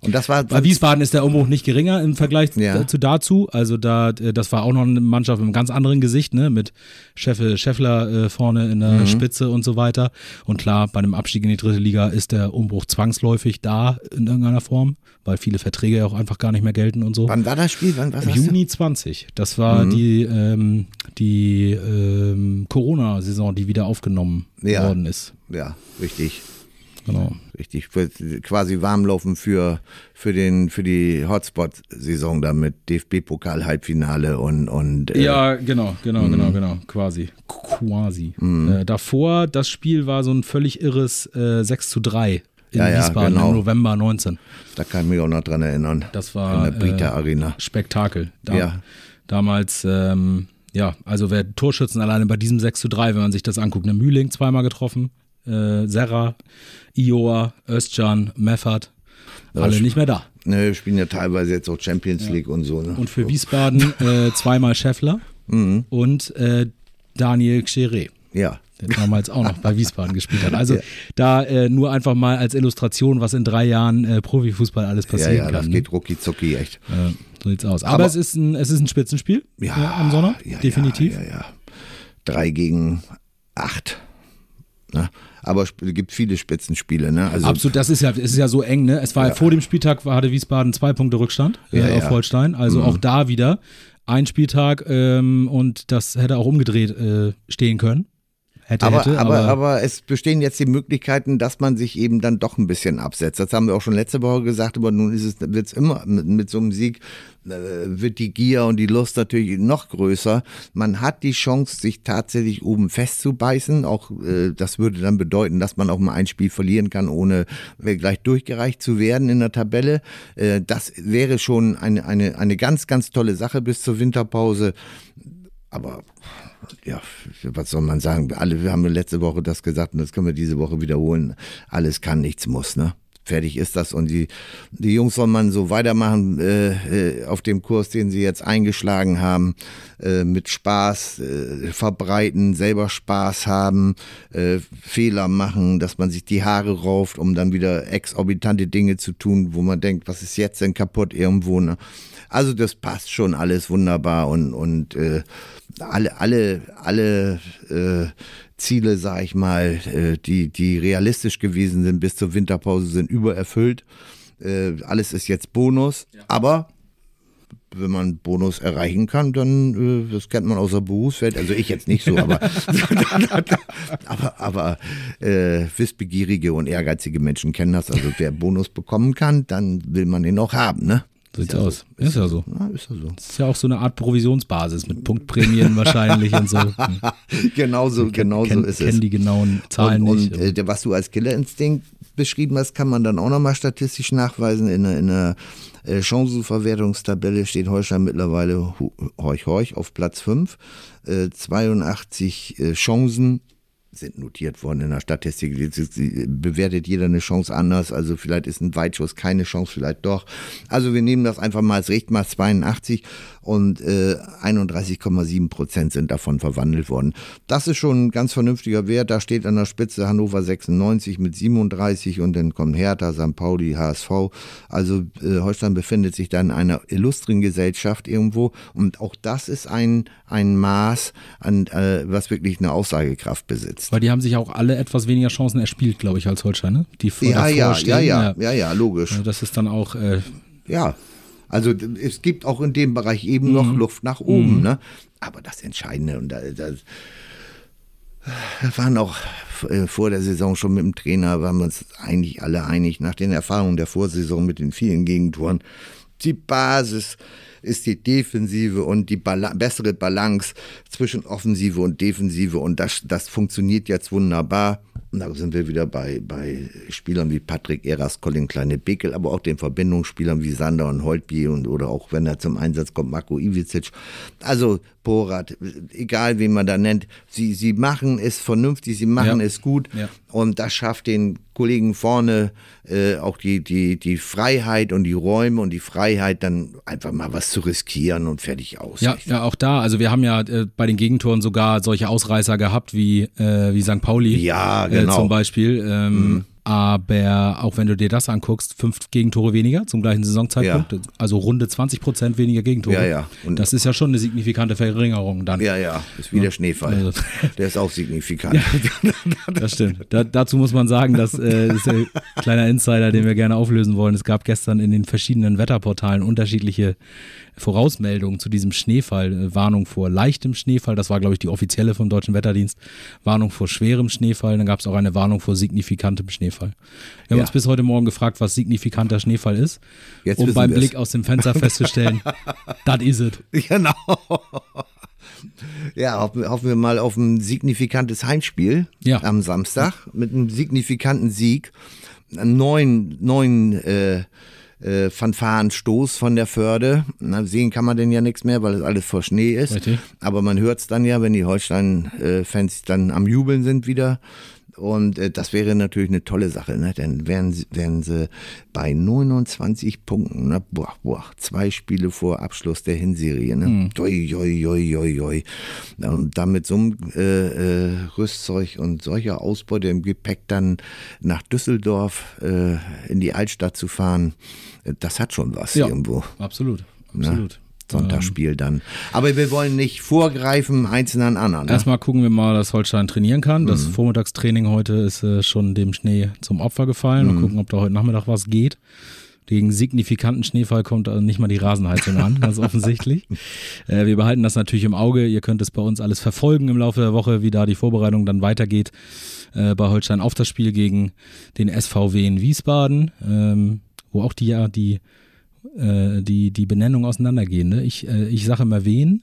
Und das war. Bei Wiesbaden ist der Umbruch nicht geringer im Vergleich Ja. zu dazu. Also da, äh, das war auch noch eine Mannschaft mit einem ganz anderen Gesicht, ne, mit Scheffel, Scheffler äh, vorne in Mhm. der Spitze und so weiter. Und klar, bei einem Abstieg in die dritte Liga ist der Umbruch zwangsläufig da in irgendeiner Form, weil viele Verträge ja auch einfach gar nicht mehr gelten und so. Wann war das Spiel? Wann, hast du? Juni 20. Das war Mhm. die, ähm, die ähm, Corona-Saison, die wieder aufgenommen Ja. worden ist. Ja, richtig. Genau. Richtig. Für, quasi warmlaufen für, für, den, für die Hotspot-Saison da mit DFB-Pokal-Halbfinale und. und äh, Ja, genau, genau, Mhm. genau, genau, quasi. Quasi. Äh, davor, das Spiel war so ein völlig irres äh, 6 zu 3 in Ja, ja, Wiesbaden genau. im November 19. Da kann ich mich auch noch dran erinnern. Das war In der Brita äh, Arena. Spektakel. Da, Ja. Damals, ähm, ja, also wer Torschützen alleine bei diesem 6 zu 3, wenn man sich das anguckt, ne Mühling zweimal getroffen, äh, Serra, Ioa, Özcan, Meffert, alle nicht mehr da. Ne, wir spielen ja teilweise jetzt auch Champions League und so. Ne? Und für Wiesbaden äh, zweimal Scheffler Mhm. und äh, Daniel Xere. Ja. der damals auch noch bei Wiesbaden gespielt hat. Also da äh, nur einfach mal als Illustration, was in drei Jahren äh, Profifußball alles Ja, passieren ja, kann. das ne? geht rucki zucki echt. Äh, so sieht's aus. Aber, Aber- es, ist ein, es ist ein Spitzenspiel Ja, äh, am Sonntag, ja, definitiv. Ja, ja, ja. Drei gegen acht. Ne? Aber es gibt viele Spitzenspiele. Ne? Also, Absolut, das ist ja, es ist ja so eng, ne? Es war ja. vor dem Spieltag war, hatte Wiesbaden zwei Punkte Rückstand äh, Ja, auf ja. Mhm. Holstein. Also auch da wieder ein Spieltag ähm, und das hätte auch umgedreht äh, stehen können. Hätte, aber, hätte, aber, aber es bestehen jetzt die Möglichkeiten, dass man sich eben dann doch ein bisschen absetzt. Das haben wir auch schon letzte Woche gesagt, aber nun ist es, wird's immer mit, mit so einem Sieg äh, wird die Gier und die Lust natürlich noch größer. Man hat die Chance, sich tatsächlich oben festzubeißen. Auch äh, das würde dann bedeuten, dass man auch mal ein Spiel verlieren kann, ohne gleich durchgereicht zu werden in der Tabelle. Äh, das wäre schon eine, eine, eine ganz, ganz tolle Sache bis zur Winterpause. Aber ja, was soll man sagen? Alle, wir haben letzte Woche das gesagt und das können wir diese Woche wiederholen. Alles kann, nichts muss, ne? Fertig ist das. Und die, die Jungs soll man so weitermachen äh, äh, auf dem Kurs, den sie jetzt eingeschlagen haben, äh, mit Spaß äh, verbreiten, selber Spaß haben, äh, Fehler machen, dass man sich die Haare rauft, um dann wieder exorbitante Dinge zu tun, wo man denkt, was ist jetzt denn kaputt irgendwo. Ne? Also das passt schon alles wunderbar und, und äh, alle, alle, alle Ziele, sag ich mal, äh, die, die realistisch gewesen sind bis zur Winterpause, sind übererfüllt. Äh, alles ist jetzt Bonus, ja. aber wenn man Bonus erreichen kann, dann, äh, das kennt man aus der Berufswelt, also ich jetzt nicht so, aber, aber, aber äh, wissbegierige und ehrgeizige Menschen kennen das. Also wer Bonus bekommen kann, dann will man den auch haben, ne? So sieht's aus. So. Ist, ja so. Ja, ist ja so. Ist ja auch so eine Art Provisionsbasis mit Punktprämien wahrscheinlich und so. genau so, genau kenn, so ist es. die genauen Zahlen und, nicht. Und äh, was du als Killerinstinkt beschrieben hast, kann man dann auch nochmal statistisch nachweisen. In, in einer äh, Chancenverwertungstabelle steht Holstein mittlerweile horch horch auf Platz 5. Äh, 82 äh, Chancen sind notiert worden in der Statistik. Bewertet jeder eine Chance anders. Also vielleicht ist ein Weitschuss keine Chance, vielleicht doch. Also wir nehmen das einfach mal als Richtmaß 82 und äh, 31,7 Prozent sind davon verwandelt worden. Das ist schon ein ganz vernünftiger Wert. Da steht an der Spitze Hannover 96 mit 37 und dann kommt Hertha, St. Pauli, HSV. Also äh, Holstein befindet sich da in einer illustren Gesellschaft irgendwo und auch das ist ein, ein Maß, an, äh, was wirklich eine Aussagekraft besitzt. Weil die haben sich auch alle etwas weniger Chancen erspielt, glaube ich, als Holstein, ne? Die vor ja, ja, ja, ja, ja, ja, logisch. Also das ist dann auch äh, ja, also es gibt auch in dem Bereich eben noch mhm. Luft nach oben. Mhm. Ne? Aber das Entscheidende, und da, da, da waren auch äh, vor der Saison schon mit dem Trainer, waren wir uns eigentlich alle einig, nach den Erfahrungen der Vorsaison mit den vielen Gegentoren, die Basis ist die Defensive und die Bala bessere Balance zwischen Offensive und Defensive und das, das funktioniert jetzt wunderbar. Und da sind wir wieder bei, bei Spielern wie Patrick Eras, Colin Kleine-Beckel, aber auch den Verbindungsspielern wie Sander und Holtby und oder auch wenn er zum Einsatz kommt, Marco Ivicic. Also Borat, egal wen man da nennt, sie, sie machen es vernünftig, sie machen ja. es gut ja. und das schafft den Kollegen vorne äh, auch die, die, die Freiheit und die Räume und die Freiheit, dann einfach mal was zu riskieren und fertig aus. Ja, ja auch da, also wir haben ja äh, bei den Gegentoren sogar solche Ausreißer gehabt wie, äh, wie St. Pauli. Ja, genau. zum Beispiel. Ähm, mhm aber auch wenn du dir das anguckst, fünf Gegentore weniger zum gleichen Saisonzeitpunkt, ja. also runde 20 Prozent weniger Gegentore. Ja, ja. Und das ist ja schon eine signifikante Verringerung dann. Ja, ja, ist wie der Schneefall. Also, der ist auch signifikant. Ja, das stimmt. Da, dazu muss man sagen, dass, äh, das ist ein kleiner Insider, den wir gerne auflösen wollen. Es gab gestern in den verschiedenen Wetterportalen unterschiedliche Vorausmeldungen zu diesem Schneefall. Äh, Warnung vor leichtem Schneefall, das war, glaube ich, die offizielle vom Deutschen Wetterdienst. Warnung vor schwerem Schneefall, dann gab es auch eine Warnung vor signifikantem Schneefall. Wir haben ja. uns bis heute Morgen gefragt, was signifikanter Schneefall ist, Jetzt um beim Blick aus dem Fenster festzustellen, das is it. Genau. Ja, hoffen, hoffen, wir mal auf ein signifikantes Heimspiel ja. am Samstag mit einem signifikanten Sieg. Neuen, neuen äh, äh, Fanfarenstoß von der Förde. Na, sehen kann man denn ja nichts mehr, weil es alles vor Schnee ist. Richtig. Aber man hört es dann ja, wenn die Holstein-Fans dann am Jubeln sind wieder. Und äh, das wäre natürlich eine tolle Sache, ne? Denn wären, wären sie bei 29 Punkten, ne? boah, boah, zwei Spiele vor Abschluss der Hinserie. Ne? Mhm. Oi, oi, oi, oi, oi. Und dann mit so einem äh, äh, Rüstzeug und solcher Ausbeute im Gepäck dann nach Düsseldorf äh, in die Altstadt zu fahren, äh, das hat schon was ja, irgendwo. Absolut, ne? absolut. Sonntagsspiel dann. Aber wir wollen nicht vorgreifen, einzeln an anderen. Ne? Erstmal gucken wir mal, dass Holstein trainieren kann. Das mhm. Vormittagstraining heute ist äh, schon dem Schnee zum Opfer gefallen. Mhm. Mal gucken, ob da heute Nachmittag was geht. Gegen signifikanten Schneefall kommt also nicht mal die Rasenheizung an, ganz offensichtlich. Äh, wir behalten das natürlich im Auge. Ihr könnt es bei uns alles verfolgen im Laufe der Woche, wie da die Vorbereitung dann weitergeht äh, bei Holstein auf das Spiel gegen den SVW in Wiesbaden, ähm, wo auch die ja die äh, die, die Benennung auseinandergehen. Ne? Ich, äh, ich sage immer wen.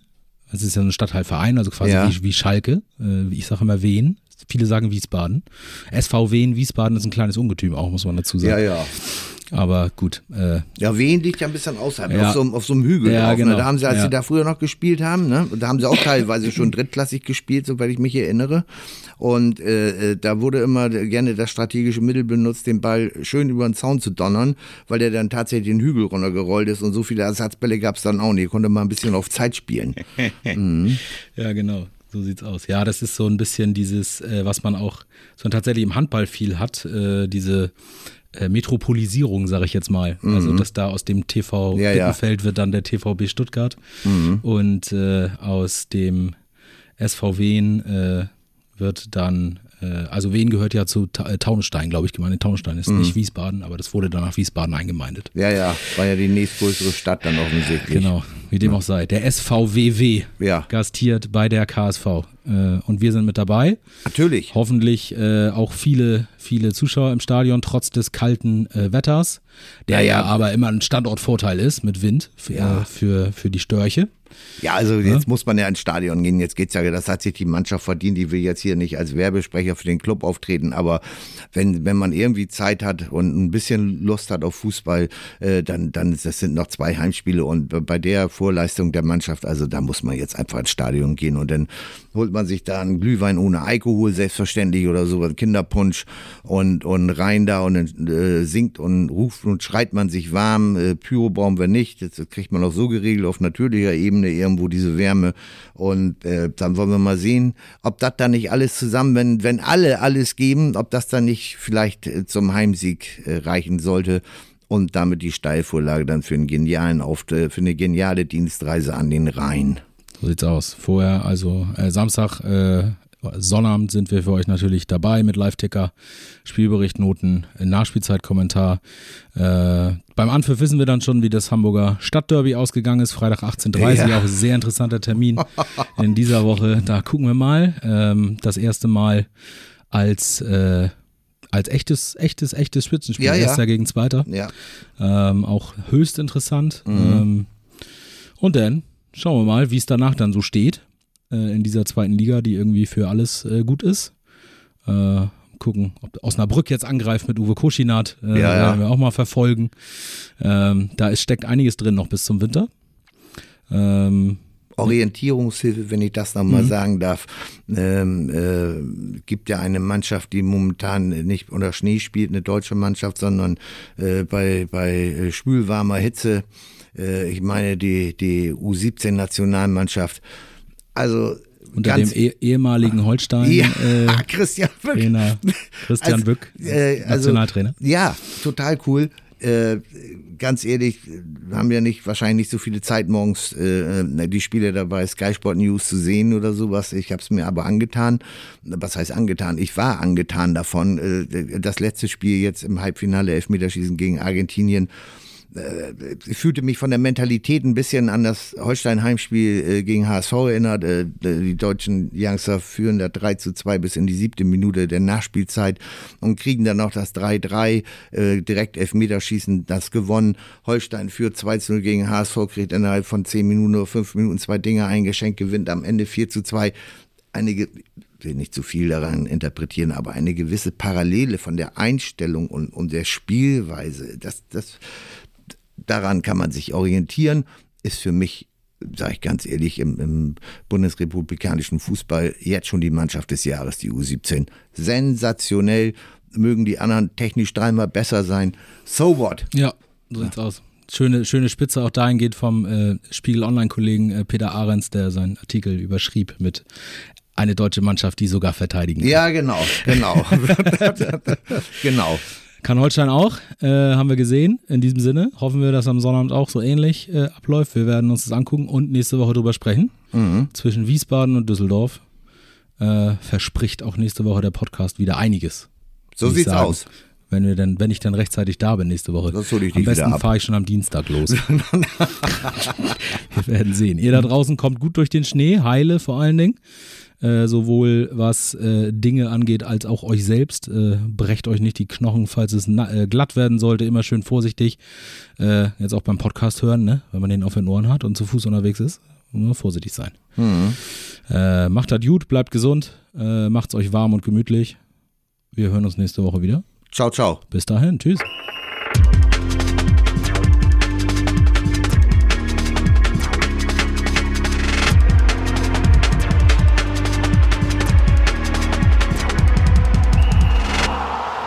Das ist ja ein Stadtteilverein, also quasi ja. wie, wie Schalke. Äh, ich sage immer wen. Viele sagen Wiesbaden. SVW in Wiesbaden ist ein kleines Ungetüm auch, muss man dazu sagen. Ja, ja. Aber gut. Äh, Ja, Wien liegt ja ein bisschen außerhalb, Ja. auf, so, einem- auf so einem Hügel. Ja, drauf, genau. ne? Da haben sie, als Ja. sie da früher noch gespielt haben, ne? da haben sie auch teilweise schon drittklassig gespielt, soweit ich mich erinnere. Und äh, äh, da wurde immer gerne das strategische Mittel benutzt, den Ball schön über den Zaun zu donnern, weil der dann tatsächlich den Hügel runtergerollt ist und so viele Ersatzbälle gab es dann auch nicht. Konnte mal ein bisschen auf Zeit spielen. Ja, genau. So sieht's aus. Ja, das ist so ein bisschen dieses, äh, was man auch so tatsächlich im Handball viel hat, äh, diese äh, Metropolisierung, sage ich jetzt mal. Also, dass da aus dem TV Mhm. Ja, ja. Bittenfeld wird dann der TVB Stuttgart und äh, aus dem SV Wien äh, wird dann, äh, also Wien gehört ja zu Ta äh, Taunusstein, glaube ich, gemeint. Taunusstein ist Mhm. nicht Wiesbaden, aber das wurde dann nach Wiesbaden eingemeindet. Ja, ja, war ja die nächstgrößere Stadt dann offensichtlich. Genau, wie dem auch sei. Der SVWW Ja. gastiert bei der KSV. Äh, und wir sind mit dabei. Natürlich. Hoffentlich äh, auch viele, viele Zuschauer im Stadion, trotz des kalten äh, Wetters, der Ja, ja, ja. aber immer ein Standortvorteil ist mit Wind für, Ja. für, für die Störche. Ja, also jetzt muss man ja ins Stadion gehen. Jetzt geht's ja, das hat sich die Mannschaft verdient. Die will jetzt hier nicht als Werbesprecher für den Club auftreten, aber wenn, wenn man irgendwie Zeit hat und ein bisschen Lust hat auf Fußball, äh, dann, dann das sind noch zwei Heimspiele und bei der Vorleistung der Mannschaft, also da muss man jetzt einfach ins Stadion gehen und dann holt man sich da einen Glühwein ohne Alkohol, selbstverständlich oder so, Kinderpunsch und, und rein da und äh, singt und ruft und schreit man sich warm. Äh, Pyro brauchen wir nicht, das kriegt man auch so geregelt auf natürlicher Ebene irgendwo diese Wärme und äh, dann wollen wir mal sehen, ob das dann nicht alles zusammen, wenn, wenn alle alles geben, ob das dann nicht vielleicht äh, zum Heimsieg äh, reichen sollte und damit die Steilvorlage dann für einen genialen Auftritt, für eine geniale Dienstreise an den Rhein. So sieht's aus. Vorher, also äh, Samstag, äh, Sonnabend sind wir für euch natürlich dabei mit Live-Ticker, Spielbericht, Noten, Nachspielzeitkommentar. Äh, beim Anpfiff wissen wir dann schon, wie das Hamburger Stadtderby ausgegangen ist. Freitag 18.30 Ja. auch ein sehr interessanter Termin in dieser Woche. Da gucken wir mal. Ähm, das erste Mal als, äh, als echtes, echtes, echtes Spitzenspiel. Ja, ja. Erster gegen Zweiter. Ja. Ähm, auch höchst interessant. Mhm. Ähm, und dann schauen wir mal, wie es danach dann so steht äh, in dieser zweiten Liga, die irgendwie für alles äh, gut ist. Äh, gucken, ob Osnabrück jetzt angreift mit Uwe Koschinat, äh, Ja, ja. werden wir auch mal verfolgen. Ähm, da ist, steckt einiges drin noch bis zum Winter. Ähm, Orientierungshilfe, wenn ich das nochmal sagen darf. Ähm, äh, gibt ja eine Mannschaft, die momentan nicht unter Schnee spielt, eine deutsche Mannschaft, sondern äh, bei, bei äh, schwülwarmer Hitze. Äh, ich meine die, die U17-Nationalmannschaft. Also unter dem eh ehemaligen Holstein ja, äh, Christian Böck. Trainer Christian Also, Bück, äh, also- Nationaltrainer. Ja, total cool. Äh, ganz ehrlich, wir haben ja nicht wahrscheinlich nicht so viele Zeit morgens äh, die Spiele dabei Sky Sport News zu sehen oder sowas. Ich habe es mir aber angetan. Was heißt angetan? Ich war angetan davon. Äh, das letzte Spiel jetzt im Halbfinale Elfmeterschießen gegen Argentinien ich fühlte mich von der Mentalität ein bisschen an das Holstein-Heimspiel äh, gegen HSV erinnert. Äh, die deutschen Youngster führen da 3 zu 2 bis in die siebte Minute der Nachspielzeit und kriegen dann noch das 3-3, äh, direkt Elfmeterschießen, das gewonnen. Holstein führt 2 zu 0 gegen HSV, kriegt innerhalb von 10 Minuten oder 5 Minuten zwei Dinge eingeschenkt, gewinnt am Ende 4 zu 2. Einige will nicht zu viel daran interpretieren, aber eine gewisse Parallele von der Einstellung und, und der Spielweise, das, das, daran kann man sich orientieren, ist für mich, sage ich ganz ehrlich, im, im bundesrepublikanischen Fußball jetzt schon die Mannschaft des Jahres, die U17. Sensationell, mögen die anderen technisch dreimal besser sein. So what? Ja, so sieht's aus. Schöne, schöne Spitze auch dahin geht vom äh, Spiegel Online-Kollegen äh, Peter Ahrens, der seinen Artikel überschrieb mit eine deutsche Mannschaft, die sogar verteidigen kann. Ja, genau, genau. genau. Kann Holstein auch, äh, haben wir gesehen. In diesem Sinne hoffen wir, dass am Sonnabend auch so ähnlich äh, abläuft. Wir werden uns das angucken und nächste Woche drüber sprechen. Mhm. Zwischen Wiesbaden und Düsseldorf äh, verspricht auch nächste Woche der Podcast wieder einiges. So sieht's sagen. aus. Wenn, wir dann, wenn ich dann rechtzeitig da bin nächste Woche. Das hol ich am besten fahre ich schon am Dienstag los. wir werden sehen. Ihr da draußen kommt gut durch den Schnee, heile vor allen Dingen. Äh, sowohl was äh, Dinge angeht, als auch euch selbst. Äh, brecht euch nicht die Knochen, falls es na, äh, glatt werden sollte. Immer schön vorsichtig. Äh, jetzt auch beim Podcast hören, ne? wenn man den auf den Ohren hat und zu Fuß unterwegs ist. Nur vorsichtig sein. Äh, macht das gut, bleibt gesund, macht's euch warm und gemütlich. Wir hören uns nächste Woche wieder. Ciao, ciao. Bis dahin, tschüss.